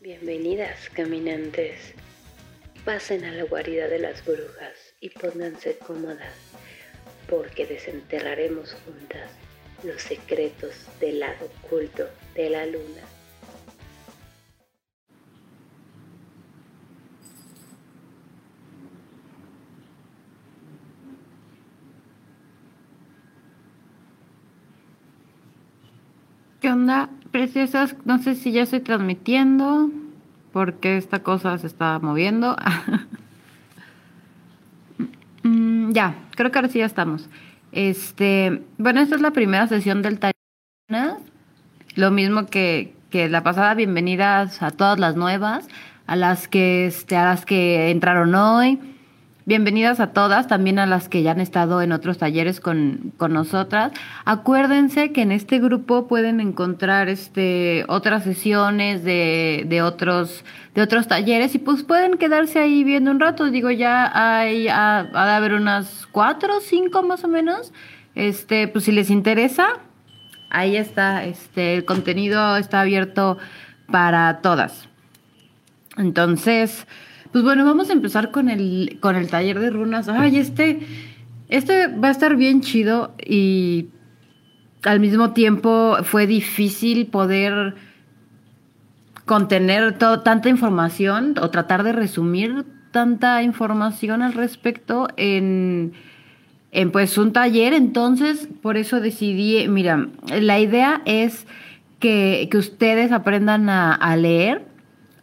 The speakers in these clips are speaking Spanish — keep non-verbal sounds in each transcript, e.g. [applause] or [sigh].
Bienvenidas, caminantes. Pasen a la guarida de las brujas y pónganse cómodas, porque desenterraremos juntas los secretos del lado oculto de la luna. ¿Qué onda, preciosas? No sé si ya estoy transmitiendo, porque esta cosa se está moviendo. [laughs] Mm, ya, creo que ahora sí ya estamos. Este, bueno, esta es la primera sesión del taller. Lo mismo que, que la pasada, bienvenidas a todas las nuevas, a las que, este, a las que entraron hoy Bienvenidas a todas, también a las que ya han estado en otros talleres con, con nosotras. Acuérdense que en este grupo pueden encontrar este, otras sesiones de, de, otros, de otros talleres y pues pueden quedarse ahí viendo un rato. Digo, ya hay, ha, de haber unas cuatro o cinco más o menos. Este, pues si les interesa, ahí está, este, el contenido está abierto para todas. Entonces, pues bueno, vamos a empezar con el, con el taller de runas. Ay, este, este va a estar bien chido y al mismo tiempo fue difícil poder contener tanta información o tratar de resumir tanta información al respecto en, en pues un taller. Entonces, por eso decidí, mira, la idea es que, que ustedes aprendan a leer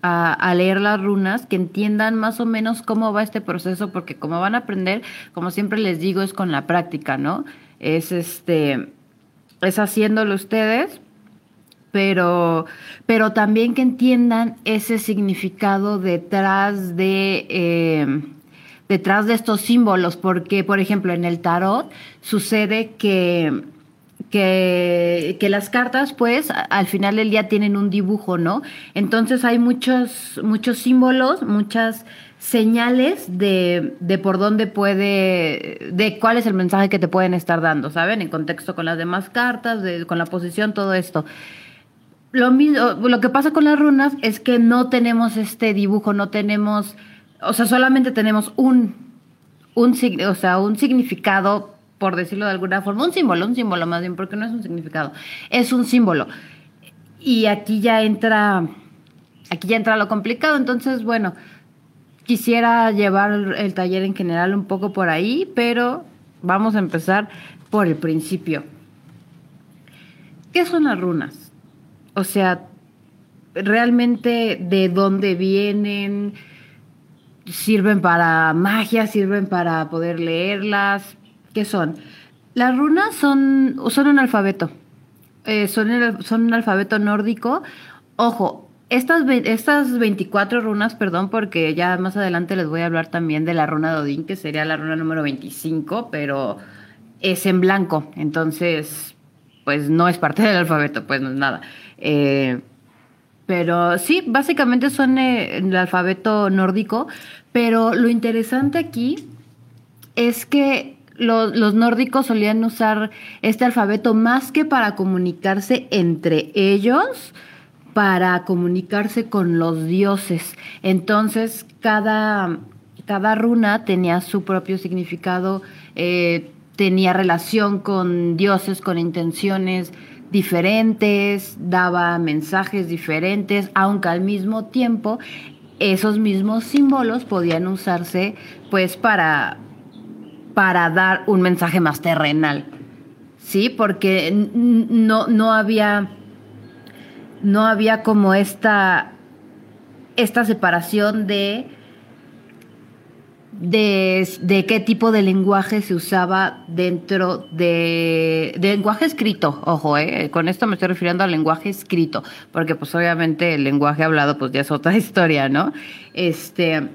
a, leer las runas, que entiendan más o menos cómo va este proceso, porque como van a aprender, como siempre les digo, es con la práctica, ¿no? Es este, es haciéndolo ustedes, pero, pero también que entiendan ese significado detrás de eh, detrás de estos símbolos, porque, por ejemplo, en el tarot sucede que que, las cartas, pues, al final del día tienen un dibujo, ¿no? Entonces hay muchos, muchos símbolos, muchas señales de, de por dónde puede, de cuál es el mensaje que te pueden estar dando, ¿saben? En contexto con las demás cartas, de, con la posición, todo esto. Lo, mismo, lo que pasa con las runas es que no tenemos este dibujo, no tenemos, o sea, solamente tenemos un, un, o sea, un significado por decirlo de alguna forma, un símbolo, un símbolo más bien, porque no es un significado, es un símbolo. Y aquí ya entra, aquí ya entra lo complicado, entonces, bueno, quisiera llevar el taller en general un poco por ahí, pero vamos a empezar por el principio. ¿Qué son las runas? O sea, realmente de dónde vienen, sirven para magia, sirven para poder leerlas, ¿Qué son? Las runas son, son un alfabeto. Eh, son, son un alfabeto nórdico. Ojo, estas, estas 24 runas, perdón, porque ya más adelante les voy a hablar también de la runa de Odín, que sería la runa número 25, pero es en blanco, entonces, pues no es parte del alfabeto, pues no es nada. Eh, pero sí, básicamente son eh, el alfabeto nórdico, pero lo interesante aquí es que los, nórdicos solían usar este alfabeto más que para comunicarse entre ellos, para comunicarse con los dioses. Entonces, cada, cada runa tenía su propio significado, eh, tenía relación con dioses, con intenciones diferentes, daba mensajes diferentes, aunque al mismo tiempo esos mismos símbolos podían usarse pues para para dar un mensaje más terrenal. ¿Sí? Porque no, no había. No había como esta. esta separación de. De, de, qué tipo de lenguaje se usaba dentro de, de, lenguaje escrito, ojo, eh, con esto me estoy refiriendo al lenguaje escrito, porque pues obviamente el lenguaje hablado pues ya es otra [laughs] historia, ¿no? Este,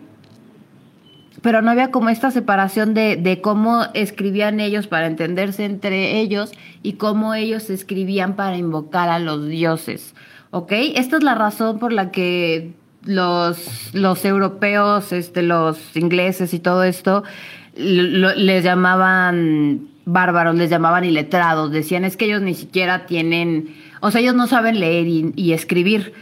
pero no había como esta separación de, de, cómo escribían ellos para entenderse entre ellos y cómo ellos escribían para invocar a los dioses. ¿Ok? Esta es la razón por la que los, los europeos, este, los ingleses y todo esto, les llamaban bárbaros, les llamaban iletrados, decían es que ellos ni siquiera tienen, o sea, ellos no saben leer y, y escribir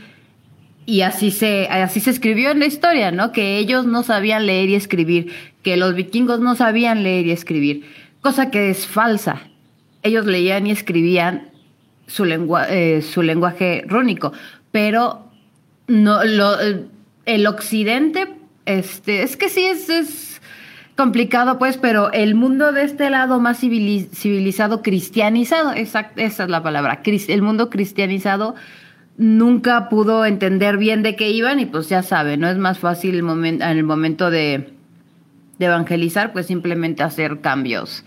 y así se, así se escribió en la historia, ¿no? Que ellos no sabían leer y escribir, que los vikingos no sabían leer y escribir, cosa que es falsa. Ellos leían y escribían su, lengua, eh, su lenguaje rúnico, pero no, lo, el occidente, este, es que sí es, es complicado, pues, pero el mundo de este lado más civilizado, cristianizado, esa, esa es la palabra, el mundo cristianizado nunca pudo entender bien de qué iban y pues ya sabe, no es más fácil el momento, en el momento de, de, evangelizar, pues simplemente hacer cambios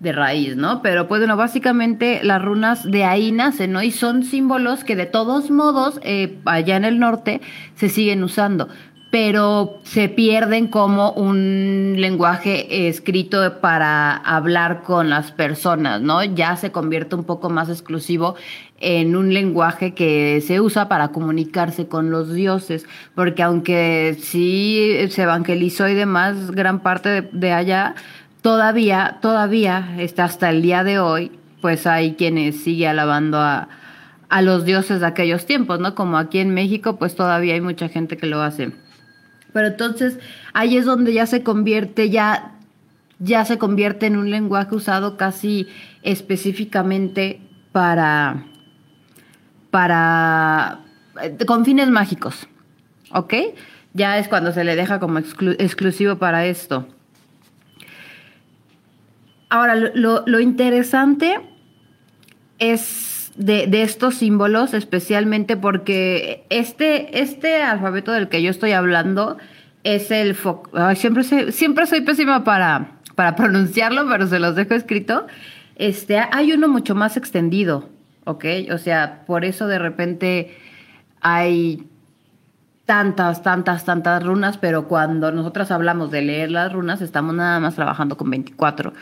de raíz, ¿no? Pero pues bueno, básicamente las runas de ahí nacen, ¿no? Y son símbolos que de todos modos eh, allá en el norte se siguen usando pero se pierden como un lenguaje escrito para hablar con las personas, ¿no? Ya se convierte un poco más exclusivo en un lenguaje que se usa para comunicarse con los dioses, porque aunque sí se evangelizó y demás, gran parte de, allá, todavía, todavía, está hasta el día de hoy, pues hay quienes sigue alabando a, a los dioses de aquellos tiempos, ¿no? Como aquí en México, pues todavía hay mucha gente que lo hace. Pero entonces ahí es donde ya se convierte, ya, ya se convierte en un lenguaje usado casi específicamente para, para, eh, con fines mágicos, ¿ok? Ya es cuando se le deja como exclusivo para esto. Ahora, lo, lo interesante es de, de, estos símbolos, especialmente porque este, este alfabeto del que yo estoy hablando es el... siempre, soy, siempre soy pésima para, para [laughs] pronunciarlo, pero se los dejo escrito. Este, hay uno mucho más extendido, ¿ok? O sea, por eso de repente hay tantas, tantas, tantas runas, pero cuando nosotras hablamos de leer las runas, estamos nada más trabajando con 24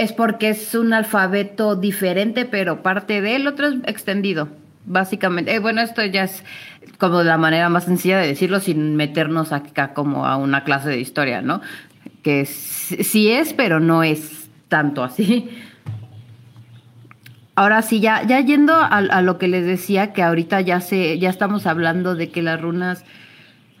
es porque es un alfabeto diferente, pero parte de él, otro es extendido, básicamente. Eh, bueno, esto ya es como la manera más sencilla de decirlo sin meternos acá como a una clase de historia, ¿no? Que sí es, pero no es tanto así. Ahora sí, ya, ya yendo a, lo que les decía, que ahorita ya se, ya estamos hablando de que las runas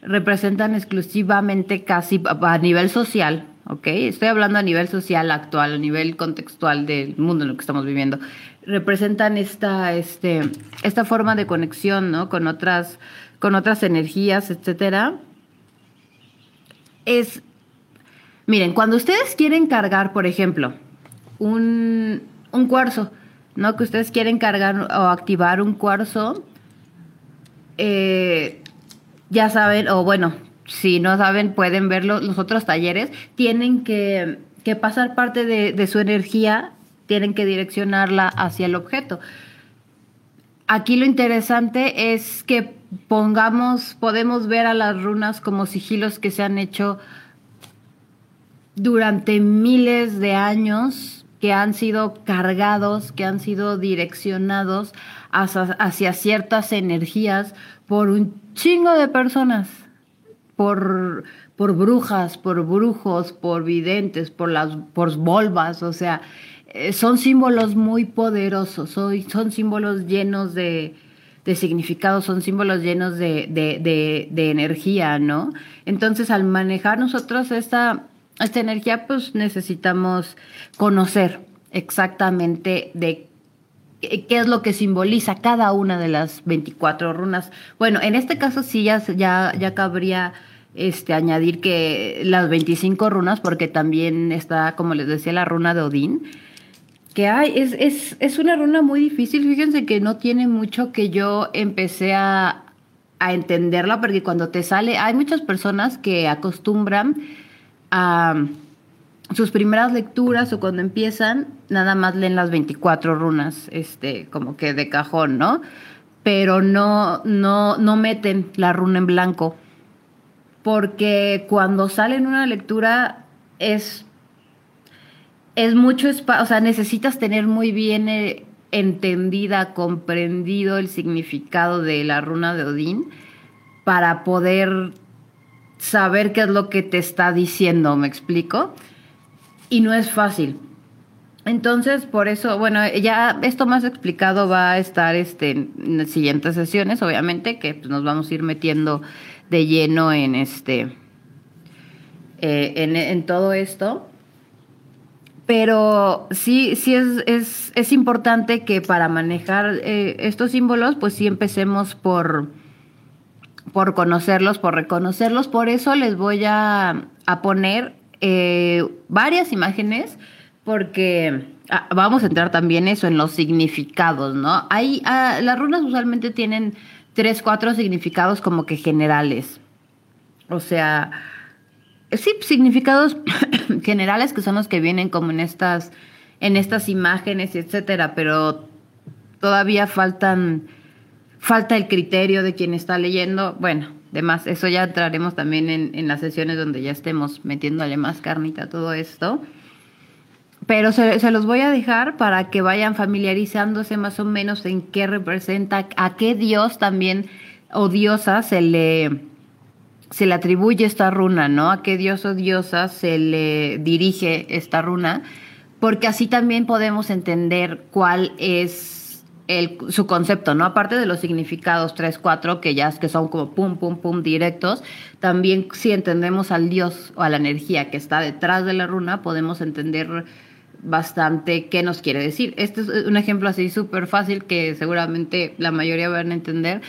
representan exclusivamente casi a nivel social, ¿ok? Estoy hablando a nivel social actual, a nivel contextual del mundo en el que estamos viviendo. Representan esta, este, esta forma de conexión, ¿no? Con otras, con otras energías, etcétera. Es, miren, cuando ustedes quieren cargar, por ejemplo, un, un cuarzo, ¿no? Que ustedes quieren cargar o activar un cuarzo, eh, ya saben, o bueno, si no saben, pueden ver los, otros talleres, tienen que, pasar parte de, su energía, tienen que direccionarla hacia el objeto. Aquí lo interesante es que pongamos, podemos ver a las runas como sigilos que se han hecho durante miles de años, que han sido cargados, que han sido direccionados hacia ciertas energías por un chingo de personas por, por brujas, por brujos, por videntes, por las por volvas, o sea, eh, son símbolos muy poderosos, son, símbolos llenos de, de significado, son símbolos llenos de, de, de, energía, ¿no? Entonces, al manejar nosotros esta, esta energía, pues necesitamos conocer exactamente de qué es lo que simboliza cada una de las 24 runas. Bueno, en este caso sí ya, ya, ya cabría este, añadir que las 25 runas, porque también está, como les decía, la runa de Odín, que hay, es, es, es una runa muy difícil, fíjense que no tiene mucho que yo empecé a, a entenderla, porque cuando te sale, hay muchas personas que acostumbran a sus primeras lecturas o cuando empiezan, nada más leen las 24 runas, este, como que de cajón, ¿no? Pero no, no, no meten la runa en blanco porque cuando sale en una lectura es, es mucho espacio, o sea, necesitas tener muy bien eh, entendida, comprendido el significado de la runa de Odín para poder saber qué es lo que te está diciendo, ¿me explico? Y no es fácil. Entonces, por eso, bueno, ya esto más explicado va a estar este, en las siguientes sesiones, obviamente, que pues, nos vamos a ir metiendo de lleno en este eh, en, todo esto. Pero sí, sí es, es, importante que para manejar eh, estos símbolos, pues sí empecemos por, por conocerlos, por reconocerlos. Por eso les voy a, poner eh, varias imágenes, porque ah, vamos a entrar también eso en los significados, ¿no? Hay, ah, las runas usualmente tienen tres, cuatro significados como que generales. O sea, sí, significados [coughs] generales que son los que vienen como en estas, en estas imágenes, etcétera, pero todavía faltan, falta el criterio de quien está leyendo. Bueno, demás, eso ya entraremos también en, en las sesiones donde ya estemos metiéndole más carnita a todo esto. Pero se, los voy a dejar para que vayan familiarizándose más o menos en qué representa, a qué dios también o diosa se le, se le atribuye esta runa, ¿no? A qué dios o diosa se le dirige esta runa, porque así también podemos entender cuál es el, su concepto, ¿no? Aparte de los significados 3, 4, que ya que son como pum, pum, pum directos, también si entendemos al dios o a la energía que está detrás de la runa, podemos entender bastante qué nos quiere decir. Este es un ejemplo así súper fácil que seguramente la mayoría van a entender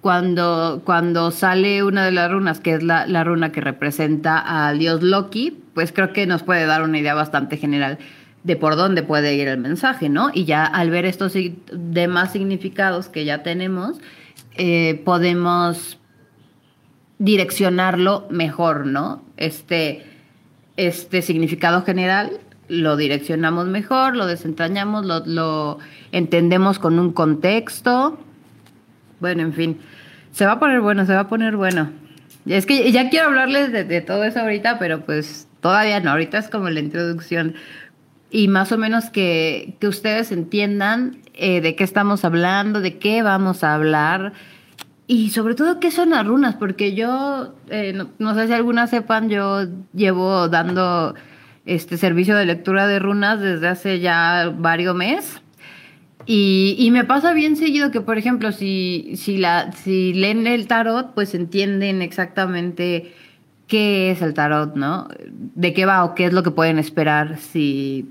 cuando, cuando sale una de las runas, que es la, la, runa que representa al dios Loki, pues creo que nos puede dar una idea bastante general de por dónde puede ir el mensaje, ¿no? Y ya al ver estos demás significados que ya tenemos, eh, podemos direccionarlo mejor, ¿no? Este, este significado general lo direccionamos mejor, lo desentrañamos, lo, entendemos con un contexto, bueno, en fin, se va a poner bueno, se va a poner bueno. Es que ya quiero hablarles de, todo eso ahorita, pero pues todavía no, ahorita es como la introducción. Y más o menos que, que ustedes entiendan eh, de qué estamos hablando, de qué vamos a hablar y sobre todo qué son las runas, porque yo, eh, no, sé si algunas sepan, yo llevo dando este servicio de lectura de runas desde hace ya varios meses. Y, y, me pasa bien seguido que, por ejemplo, si, si, la, si leen el tarot, pues entienden exactamente qué es el tarot, ¿no? De qué va o qué es lo que pueden esperar si,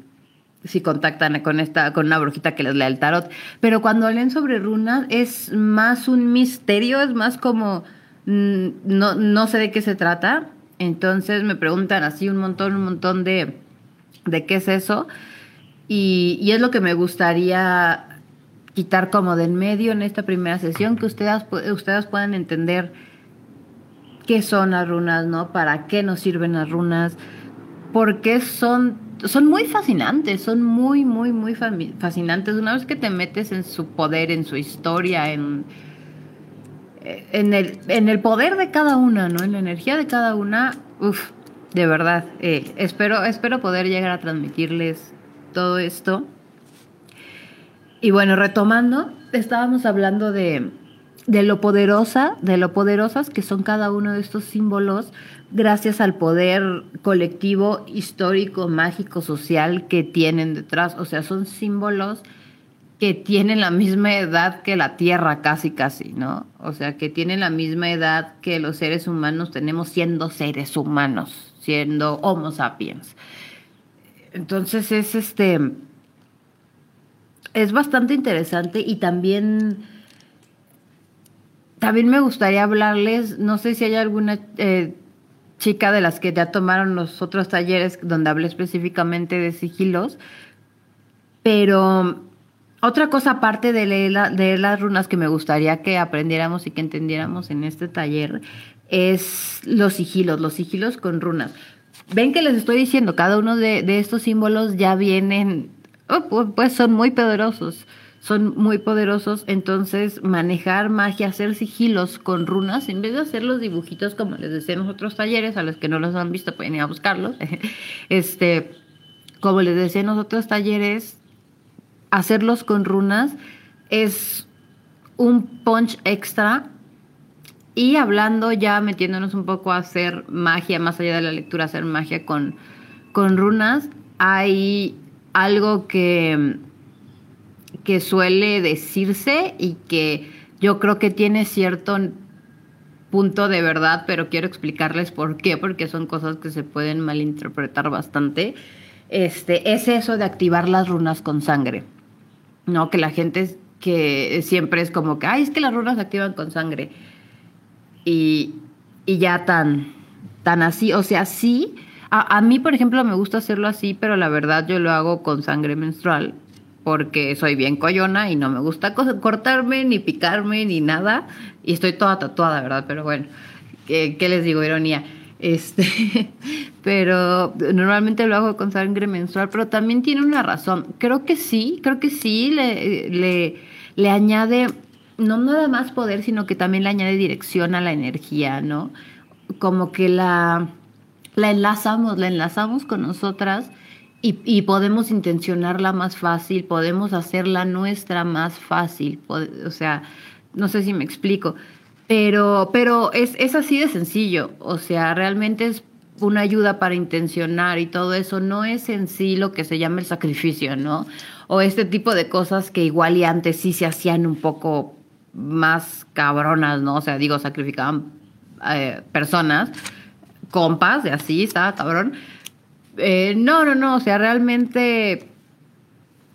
si contactan con esta, con una brujita que les lea el tarot. Pero cuando leen sobre runas es más un misterio, es más como mm, no, no sé de qué se trata. Entonces me preguntan así un montón, un montón de, de qué es eso. Y, y, es lo que me gustaría quitar como de en medio en esta primera sesión, que ustedes, ustedes puedan entender qué son las runas, ¿no? ¿Para qué nos sirven las runas? Porque son, son muy fascinantes, son muy, muy, muy fascinantes. Una vez que te metes en su poder, en su historia, en, en, el, en el poder de cada una, ¿no? En la energía de cada una, uff, de verdad, eh, espero, espero poder llegar a transmitirles todo esto. Y bueno, retomando, estábamos hablando de, de lo poderosa, de lo poderosas que son cada uno de estos símbolos gracias al poder colectivo, histórico, mágico, social que tienen detrás. O sea, son símbolos que tienen la misma edad que la Tierra, casi, casi, ¿no? O sea, que tienen la misma edad que los seres humanos tenemos siendo seres humanos, siendo Homo sapiens. Entonces es este. Es bastante interesante y también. También me gustaría hablarles, no sé si hay alguna eh, chica de las que ya tomaron los otros talleres donde hablé específicamente de sigilos, pero otra cosa aparte de leer, las runas que me gustaría que aprendiéramos y que entendiéramos en este taller es los sigilos, los sigilos con runas. Ven que les estoy diciendo, cada uno de, estos símbolos ya vienen, oh, pues son muy poderosos, son muy poderosos, entonces manejar magia, hacer sigilos con runas, en vez de hacer los dibujitos como les decía en los otros talleres, a los que no los han visto pueden ir a buscarlos, [laughs] este, como les decía en los otros talleres, hacerlos con runas es un punch extra y hablando ya, metiéndonos un poco a hacer magia, más allá de la lectura, hacer magia con, con runas, hay, algo que, que suele decirse y que yo creo que tiene cierto punto de verdad, pero quiero explicarles por qué, porque son cosas que se pueden malinterpretar bastante. Este, es eso de activar las runas con sangre. No, que la gente que siempre es como que, ay, es que las runas se activan con sangre. Y, y ya tan, tan así, o sea, sí. A, a, mí, por ejemplo, me gusta hacerlo así, pero la verdad yo lo hago con sangre menstrual porque soy bien coyona y no me gusta cortarme, ni picarme, ni nada. Y estoy toda tatuada, ¿verdad? Pero bueno, ¿qué, qué les digo? Ironía. Este, [laughs] pero normalmente lo hago con sangre menstrual, pero también tiene una razón. Creo que sí, creo que sí le, le, le añade no nada más poder, sino que también le añade dirección a la energía, ¿no? Como que la, la enlazamos, la enlazamos con nosotras y, podemos intencionarla más fácil, podemos hacerla nuestra más fácil. O sea, no sé si me explico, pero, pero es, es así de sencillo. O sea, realmente es una ayuda para intencionar y todo eso. No es en sí lo que se llama el sacrificio, ¿no? O este tipo de cosas que igual y antes sí se hacían un poco más cabronas, ¿no? O sea, digo, sacrificaban eh, personas, compas, de así, estaba cabrón eh, no, no, no, o sea, realmente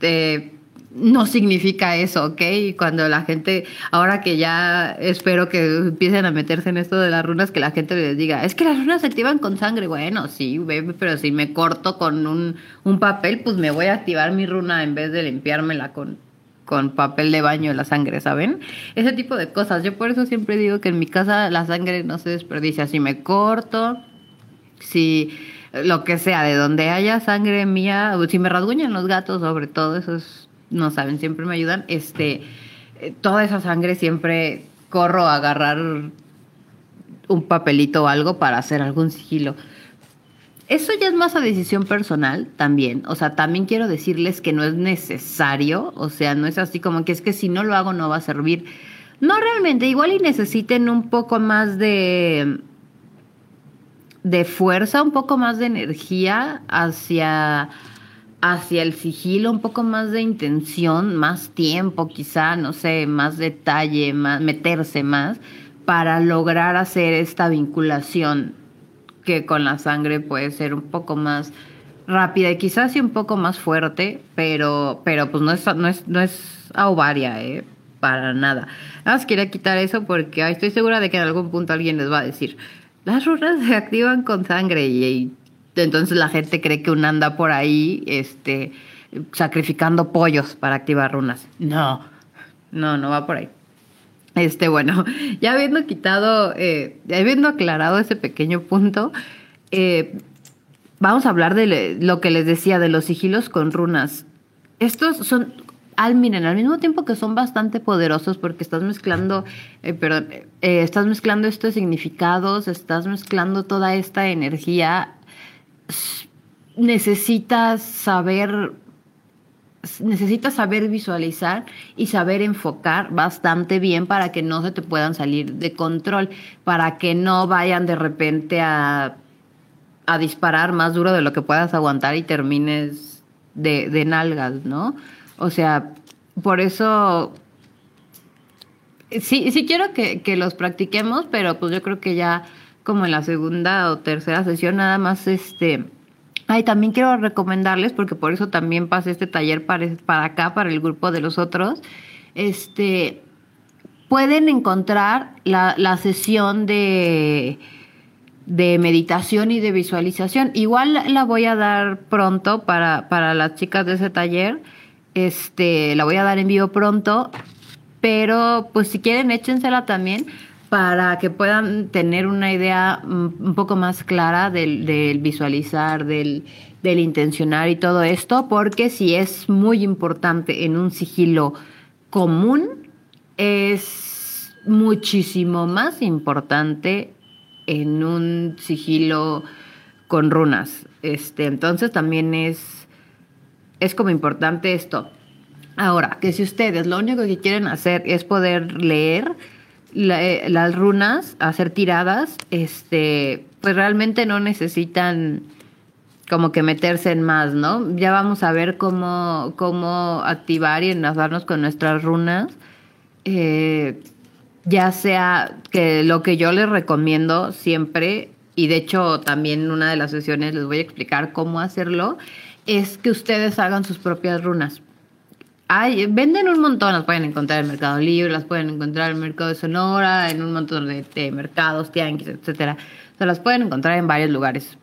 eh, no significa eso, ¿ok? Y cuando la gente, ahora que ya espero que empiecen a meterse en esto de las runas, que la gente les diga, es que las runas se activan con sangre, bueno, sí, pero si me corto con un, un papel, pues me voy a activar mi runa en vez de limpiármela con, con papel de baño la sangre, ¿saben? Ese tipo de cosas. Yo por eso siempre digo que en mi casa la sangre no se desperdicia. Si me corto, si lo que sea, de donde haya sangre mía, si me rasguñan los gatos, sobre todo, esos no saben, siempre me ayudan, este, eh, toda esa sangre siempre corro a agarrar un papelito o algo para hacer algún sigilo. Eso ya es más a decisión personal también. O sea, también quiero decirles que no es necesario. O sea, no es así como que es que si no lo hago no va a servir. No realmente, igual y necesiten un poco más de de fuerza, un poco más de energía hacia, hacia el sigilo, un poco más de intención, más tiempo quizá, no sé, más detalle, más, meterse más para lograr hacer esta vinculación que con la sangre puede ser un poco más rápida y quizás sí un poco más fuerte, pero, pero pues no es, no es, no es a ovaria, ¿eh? para nada. Nada más quería quitar eso porque estoy segura de que en algún punto alguien les va a decir, las runas se activan con sangre y, entonces la gente cree que uno anda por ahí este, sacrificando pollos para activar runas. No, no, no va por ahí. Este, bueno, [laughs] ya habiendo quitado, eh, ya habiendo aclarado ese pequeño punto, eh, vamos a hablar de lo que les decía de los sigilos con runas. Estos son al, miren, al mismo tiempo que son bastante poderosos porque estás mezclando, eh, perdón, eh, estás mezclando estos significados, estás mezclando toda esta energía, necesitas saber, necesitas saber visualizar y saber enfocar bastante bien para que no se te puedan salir de control, para que no vayan de repente a, a disparar más duro de lo que puedas aguantar y termines de, de nalgas, ¿no? O sea, por eso sí, sí quiero que, los practiquemos, pero pues yo creo que ya como en la segunda o tercera sesión nada más este... Ay, también quiero recomendarles, porque por eso también pasé este taller para, para acá, para el grupo de los otros. Este, pueden encontrar la, la sesión de, de meditación y de visualización. Igual la voy a dar pronto para, para las chicas de ese taller este, la voy a dar en vivo pronto, pero pues si quieren échensela también para que puedan tener una idea un poco más clara del, visualizar, del, del, intencionar y todo esto, porque si es muy importante en un sigilo común, es muchísimo más importante en un sigilo con runas. Este, entonces también es es como importante esto. Ahora, que si ustedes lo único que quieren hacer es poder leer eh, las runas, hacer tiradas, este, pues realmente no necesitan como que meterse en más, ¿no? Ya vamos a ver cómo, cómo activar y enlazarnos con nuestras runas. Eh, ya sea que lo que yo les recomiendo siempre, y de hecho también en una de las sesiones les voy a explicar cómo hacerlo, es que ustedes hagan sus propias runas. Venden un montón, las pueden encontrar en Mercado Libre, las pueden encontrar en Mercado de Sonora, en un montón de, mercados, tianguis, etcétera. Se las pueden encontrar en varios lugares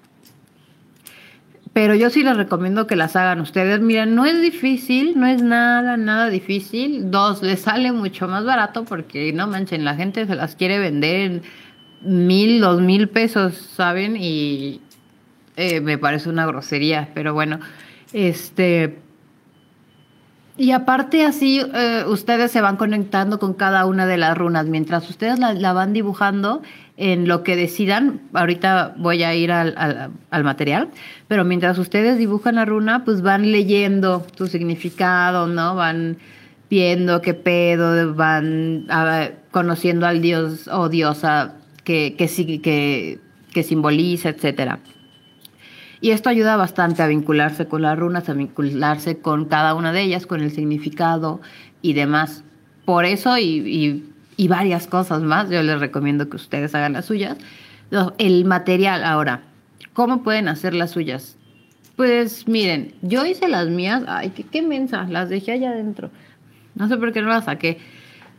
pero yo sí les recomiendo que las hagan ustedes. Miren, no es difícil, no es nada, nada difícil. Dos, les sale mucho más barato porque no manchen, la gente se las quiere vender en mil, dos mil pesos, ¿saben? Y eh, me parece una grosería, pero bueno, este... Y aparte así, eh, ustedes se van conectando con cada una de las runas. Mientras ustedes la, la van dibujando, en lo que decidan, ahorita voy a ir al, al, material, pero mientras ustedes dibujan la runa, pues van leyendo su significado, ¿no? Van viendo qué pedo, van conociendo al dios o diosa que, que, que, que simboliza, etcétera. Y esto ayuda bastante a vincularse con las runas, a vincularse con cada una de ellas, con el significado y demás. Por eso, y y varias cosas más. Yo les recomiendo que ustedes hagan las suyas. El material ahora, ¿cómo pueden hacer las suyas? Pues miren, yo hice las mías, ay, qué, qué mensa, las dejé allá adentro. No sé por qué no las saqué.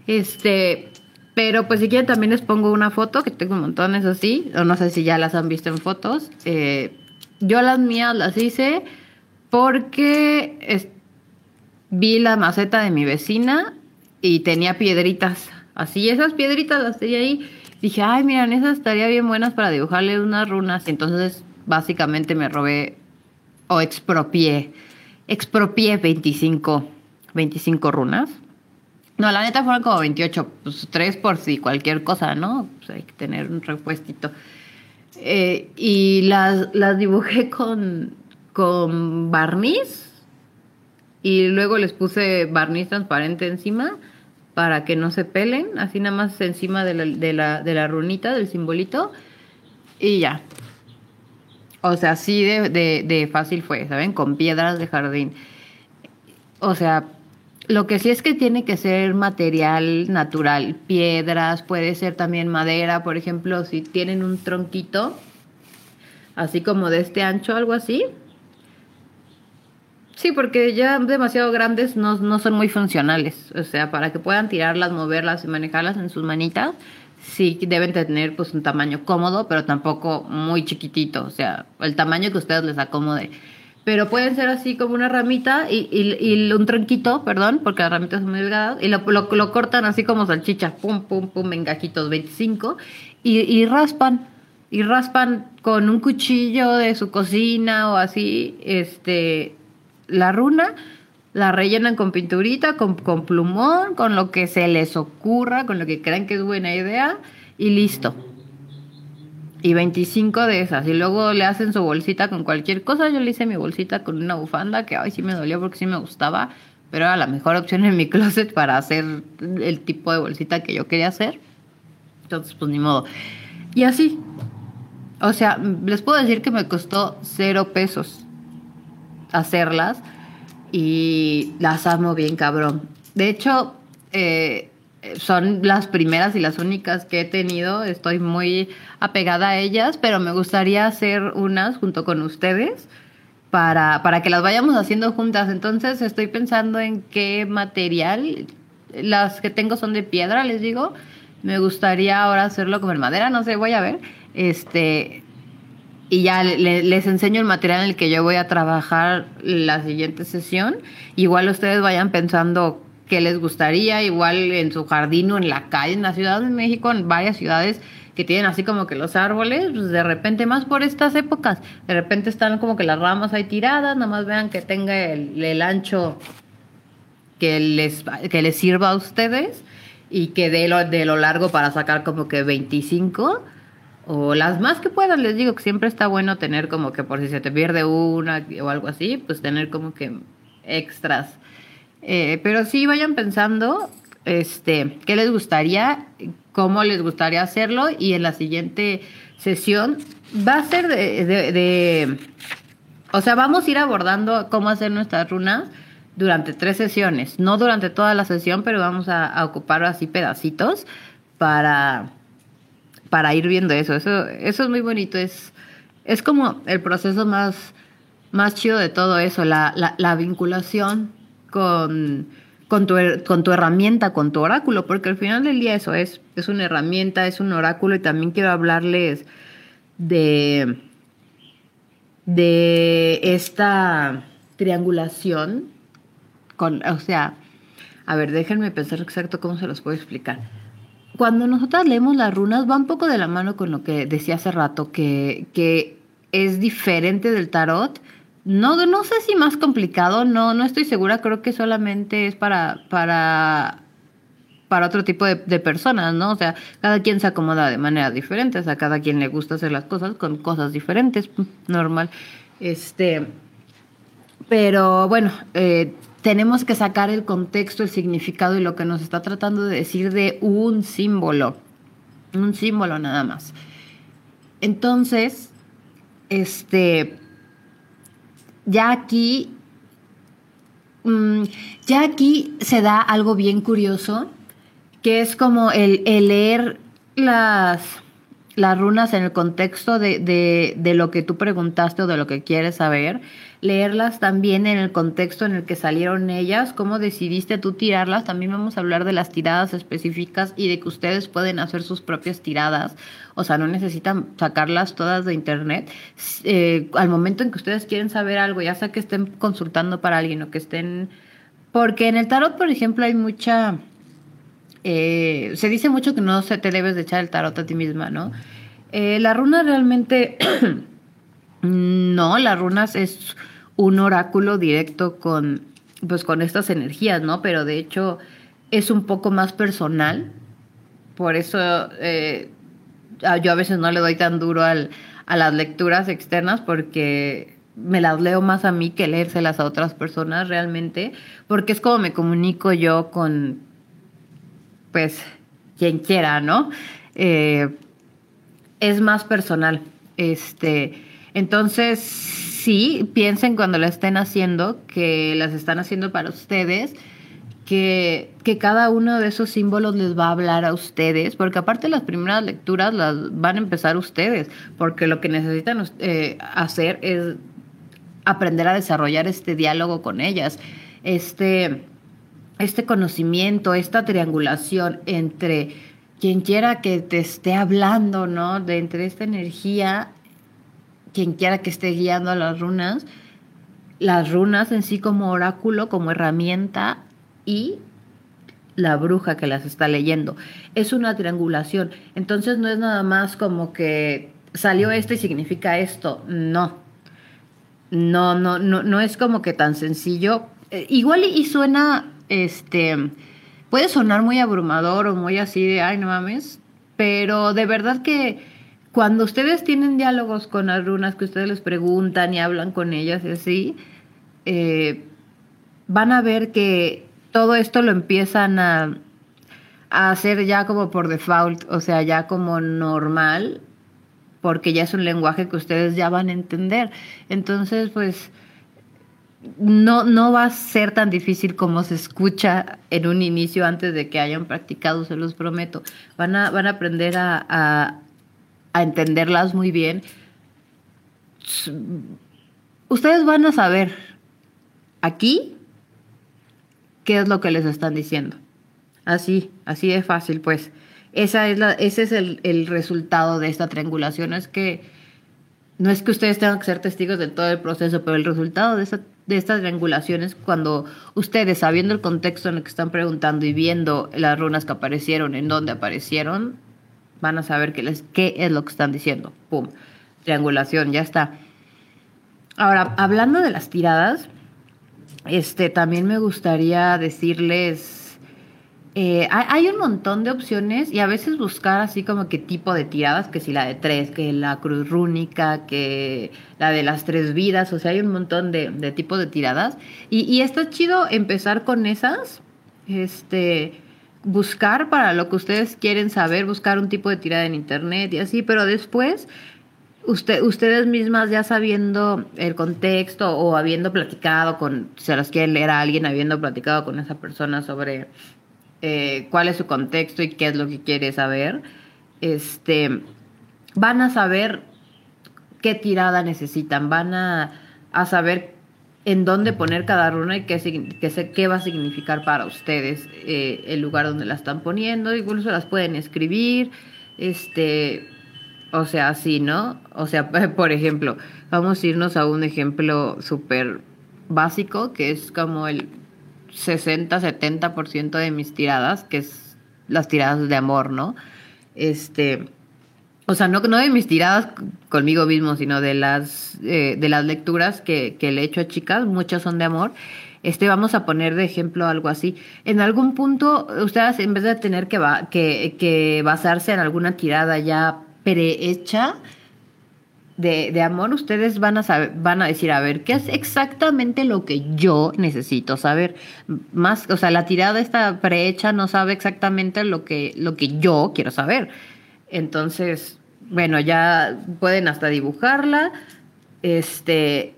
Este, pero pues si quieren también les pongo una foto, que tengo montones así, o no sé si ya las han visto en fotos. Eh, yo las mías las hice porque vi la maceta de mi vecina y tenía piedritas Así, esas piedritas las tenía ahí. Dije, ay, miren, esas estaría bien buenas para dibujarle unas runas. Entonces, básicamente me robé o expropié. Expropié 25, 25 runas. No, la neta fueron como 28, pues tres por si cualquier cosa, ¿no? Pues hay que tener un repuestito. Eh, y las, las dibujé con, con barniz y luego les puse barniz transparente encima para que no se pelen, así nada más encima de la, de la, de la runita, del simbolito, y ya. O sea, así de, de, de fácil fue, ¿saben? Con piedras de jardín. O sea, lo que sí es que tiene que ser material natural, piedras, puede ser también madera, por ejemplo, si tienen un tronquito, así como de este ancho, algo así, Sí, porque ya demasiado grandes no, no son muy funcionales. O sea, para que puedan tirarlas, moverlas y manejarlas en sus manitas, sí deben tener pues un tamaño cómodo, pero tampoco muy chiquitito. O sea, el tamaño que ustedes les acomode. Pero pueden ser así como una ramita y, y, un tronquito, perdón, porque las ramitas son muy delgadas, y lo, cortan así como salchicha, pum, pum, pum, en gajitos 25, y, y raspan y raspan con un cuchillo de su cocina o así, este, la runa, la rellenan con pinturita, con, con plumón, con lo que se les ocurra, con lo que crean que es buena idea y listo. Y 25 de esas. Y luego le hacen su bolsita con cualquier cosa. Yo le hice mi bolsita con una bufanda que ay sí me dolió porque sí me gustaba. Pero era la mejor opción en mi [laughs] closet para hacer el tipo de bolsita que yo quería hacer. Entonces, pues ni modo. Y así. O sea, les puedo decir que me costó cero pesos hacerlas y las amo bien cabrón. De hecho, eh, son las primeras y las únicas que he tenido. Estoy muy apegada a ellas, pero me gustaría hacer unas junto con ustedes para, para que las vayamos haciendo juntas. Entonces estoy pensando en qué material. Las que tengo son de piedra, les digo. Me gustaría ahora hacerlo con madera, no sé, voy a ver. Este, y ya les enseño el material en el que yo voy a trabajar la siguiente sesión. Igual ustedes vayan pensando qué les gustaría, igual en su jardín o en la calle, en la Ciudad de México, en varias ciudades que tienen así como que los árboles, pues de repente más por estas épocas, de repente están como que las ramas ahí tiradas, nada más vean que tenga el, ancho que les, que les sirva a ustedes y que dé lo, de lo largo para sacar como que 25 o las más que puedan, les digo que siempre está bueno tener como que por si se te pierde una o algo así, pues tener como que extras. Eh, pero sí vayan pensando este, qué les gustaría, cómo les gustaría hacerlo y en la siguiente sesión va a ser de, O sea, vamos a ir abordando cómo hacer nuestras runas durante tres sesiones. No durante toda la sesión, pero vamos a, ocupar así pedacitos para, para ir viendo eso. Eso, eso es muy bonito. Es, es como el proceso más, más chido de todo eso, la, la vinculación con, con, tu, con tu herramienta, con tu oráculo, porque al final del día eso es, es una herramienta, es un oráculo y también quiero hablarles de de esta triangulación con, o sea, a ver, déjenme pensar exacto cómo se los puedo explicar. Cuando nosotras leemos las runas va un poco de la mano con lo que decía hace rato, que, que es diferente del tarot. No, no sé si más complicado, no, no estoy segura, creo que solamente es para, para para otro tipo de, personas, ¿no? O sea, cada quien se acomoda de manera diferente, o sea, cada quien le gusta hacer las cosas con cosas diferentes, normal. Este, pero bueno, eh, tenemos que sacar el contexto, el significado y lo que nos está tratando de decir de un símbolo, un símbolo nada más. Entonces, este, ya aquí, mm, ya aquí se da algo bien curioso que es como el, leer las, las runas en el contexto de, de, de, lo que tú preguntaste o de lo que quieres saber, leerlas también en el contexto en el que salieron ellas, cómo decidiste tú tirarlas, también vamos a hablar de las tiradas específicas y de que ustedes pueden hacer sus propias tiradas, o sea, no necesitan sacarlas todas de internet. Eh, al momento en que ustedes quieren saber algo, ya sea que estén consultando para alguien o que estén... Porque en el tarot, por ejemplo, hay mucha eh, se dice mucho que no se te debes de echar el tarot a ti misma, ¿no? Eh, la runa realmente, [clears throat] no, las runas es un oráculo directo con, pues, con estas energías, ¿no? Pero de hecho es un poco más personal, por eso eh, yo a veces no le doy tan duro al, a las lecturas externas porque me las leo más a mí que leérselas a otras personas realmente, porque es como me comunico yo con pues quien quiera, ¿no? Eh, es más personal. Este, entonces, sí, piensen cuando la estén haciendo, que las están haciendo para ustedes, que, que, cada uno de esos símbolos les va a hablar a ustedes, porque aparte las primeras lecturas las van a empezar ustedes, porque lo que necesitan eh, hacer es aprender a desarrollar este diálogo con ellas. Este, este conocimiento, esta triangulación entre quien quiera que te esté hablando, ¿no? De entre esta energía, quien quiera que esté guiando a las runas, las runas en sí como oráculo, como herramienta y la bruja que las está leyendo. Es una triangulación. Entonces no es nada más como que salió esto y significa esto. No. No, no, no, no es como que tan sencillo. Eh, igual y suena este, puede sonar muy abrumador o muy así de, ay, no mames, pero de verdad que cuando ustedes tienen diálogos con las runas que ustedes les preguntan y hablan con ellas y así, eh, van a ver que todo esto lo empiezan a, hacer ya como por default, o sea, ya como normal, porque ya es un lenguaje que ustedes ya van a entender. Entonces, pues no, no va a ser tan difícil como se escucha en un inicio antes de que hayan practicado, se los prometo. Van a, van a aprender a, entenderlas muy bien. Ustedes van a saber aquí qué es lo que les están diciendo. Así, así de fácil, pues. Esa es la, ese es el, el resultado de esta triangulación. Es que no es que ustedes tengan que ser testigos de todo el proceso, pero el resultado de esta de estas triangulaciones cuando ustedes, sabiendo el contexto en el que están preguntando y viendo las runas que aparecieron, en dónde aparecieron, van a saber qué, les, qué es lo que están diciendo. ¡Pum! Triangulación, ya está. Ahora, hablando de las tiradas, este, también me gustaría decirles eh, hay, un montón de opciones y a veces buscar así como qué tipo de tiradas, que si la de tres, que la cruz rúnica, que la de las tres vidas, o sea, hay un montón de, de tipos de tiradas. Y, y, está chido empezar con esas, este, buscar para lo que ustedes quieren saber, buscar un tipo de tirada en internet y así, pero después usted, ustedes mismas ya sabiendo el contexto o habiendo platicado con, se las quiere leer a alguien, habiendo platicado con esa persona sobre eh, cuál es su contexto y qué es lo que quiere saber, este, van a saber qué tirada necesitan, van a, a saber en dónde poner cada runa y qué, qué, qué va a significar para ustedes eh, el lugar donde la están poniendo, incluso las pueden escribir, este, o sea, así, ¿no? O sea, [laughs] por ejemplo, vamos a irnos a un ejemplo súper básico, que es como el 60-70% de mis tiradas, que es las tiradas de amor, ¿no? Este, o sea, no, de mis tiradas conmigo mismo, sino de las, eh, de las lecturas que, le he hecho a chicas, muchas son de amor. Este, vamos a poner de ejemplo algo así. En algún punto, ustedes en vez de tener que, basarse en alguna tirada ya prehecha de, de, amor, ustedes van a saber, van a decir, a ver, ¿qué es exactamente lo que yo necesito saber? Más, o sea, la tirada está prehecha no sabe exactamente lo que, lo que yo quiero saber. Entonces, bueno, ya pueden hasta dibujarla. Este,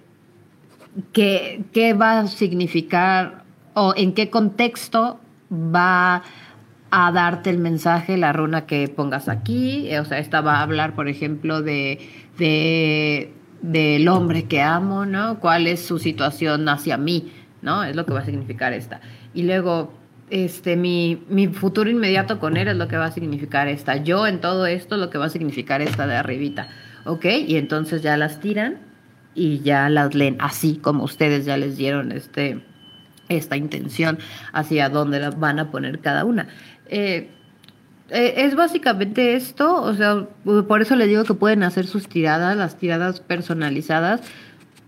¿qué, qué va a significar o en qué contexto va a darte el mensaje, la runa que pongas aquí. O sea, esta va a hablar, por ejemplo, de, de del hombre que amo, ¿no? ¿Cuál es su situación hacia mí? ¿No? Es lo que va a significar esta. Y luego, este, mi, mi futuro inmediato con él es lo que va a significar esta. Yo en todo esto lo que va a significar esta de arribita. ¿Ok? Y entonces ya las tiran y ya las leen así como ustedes ya les dieron este, esta intención hacia dónde la van a poner cada una. Eh, eh, es básicamente esto, o sea, por eso les digo que pueden hacer sus tiradas, las tiradas personalizadas,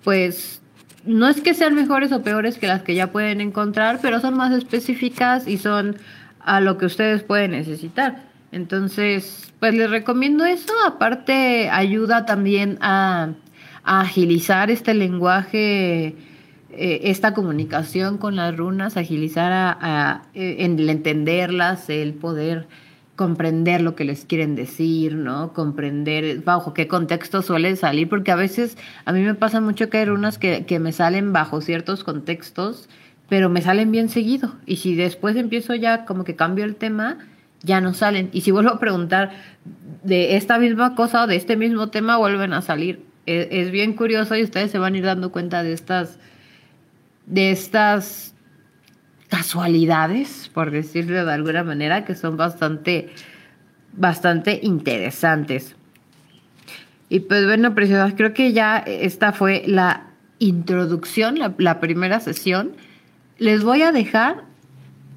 pues no es que sean mejores o peores que las que ya pueden encontrar, pero son más específicas y son a lo que ustedes pueden necesitar. Entonces, pues les recomiendo eso. Aparte, ayuda también a, agilizar este lenguaje, eh, esta comunicación con las runas, agilizar a, en el entenderlas, el poder comprender lo que les quieren decir, ¿no? Comprender bajo qué contexto suele salir, porque a veces a mí me pasa mucho que hay runas que, que me salen bajo ciertos contextos, pero me salen bien seguido. Y si después empiezo ya como que cambio el tema, ya no salen. Y si vuelvo a preguntar de esta misma cosa o de este mismo tema, vuelven a salir. Es, es bien curioso y ustedes se van a ir dando cuenta de estas, de estas casualidades, por decirlo de alguna manera, que son bastante, bastante interesantes. Y pues bueno, preciosas, creo que ya esta fue la introducción, la, primera sesión. Les voy a dejar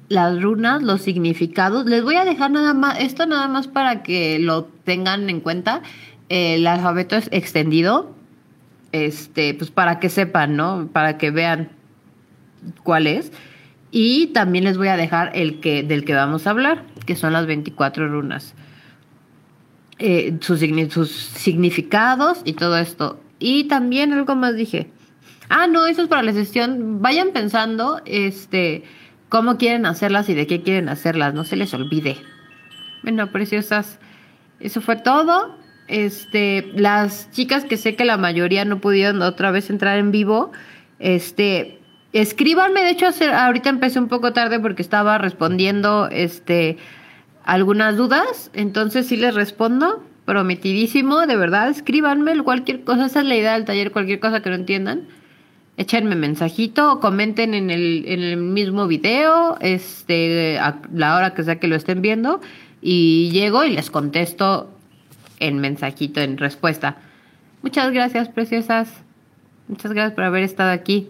las runas, los significados. Les voy a dejar nada más, esto nada más para que lo tengan en cuenta. El alfabeto es extendido, este, pues para que sepan, ¿no? Para que vean cuál es. Y también les voy a dejar el que, del que vamos a hablar, que son las 24 runas. Eh, sus, significados y todo esto. Y también algo más dije. Ah, no, eso es para la sesión. Vayan pensando este, cómo quieren hacerlas y de qué quieren hacerlas. No se les olvide. Bueno, preciosas. Eso fue todo. Este, las chicas que sé que la mayoría no pudieron otra vez entrar en vivo, este, Escríbanme, de hecho, ahorita empecé un poco tarde porque estaba respondiendo este algunas dudas, entonces sí les respondo, prometidísimo, de verdad, escríbanme cualquier cosa, esa es la idea del taller, cualquier cosa que no entiendan, échenme mensajito o comenten en el, en el mismo video, este, a la hora que sea que lo estén viendo, y llego y les contesto en mensajito, en respuesta. Muchas gracias, preciosas. Muchas gracias por haber estado aquí.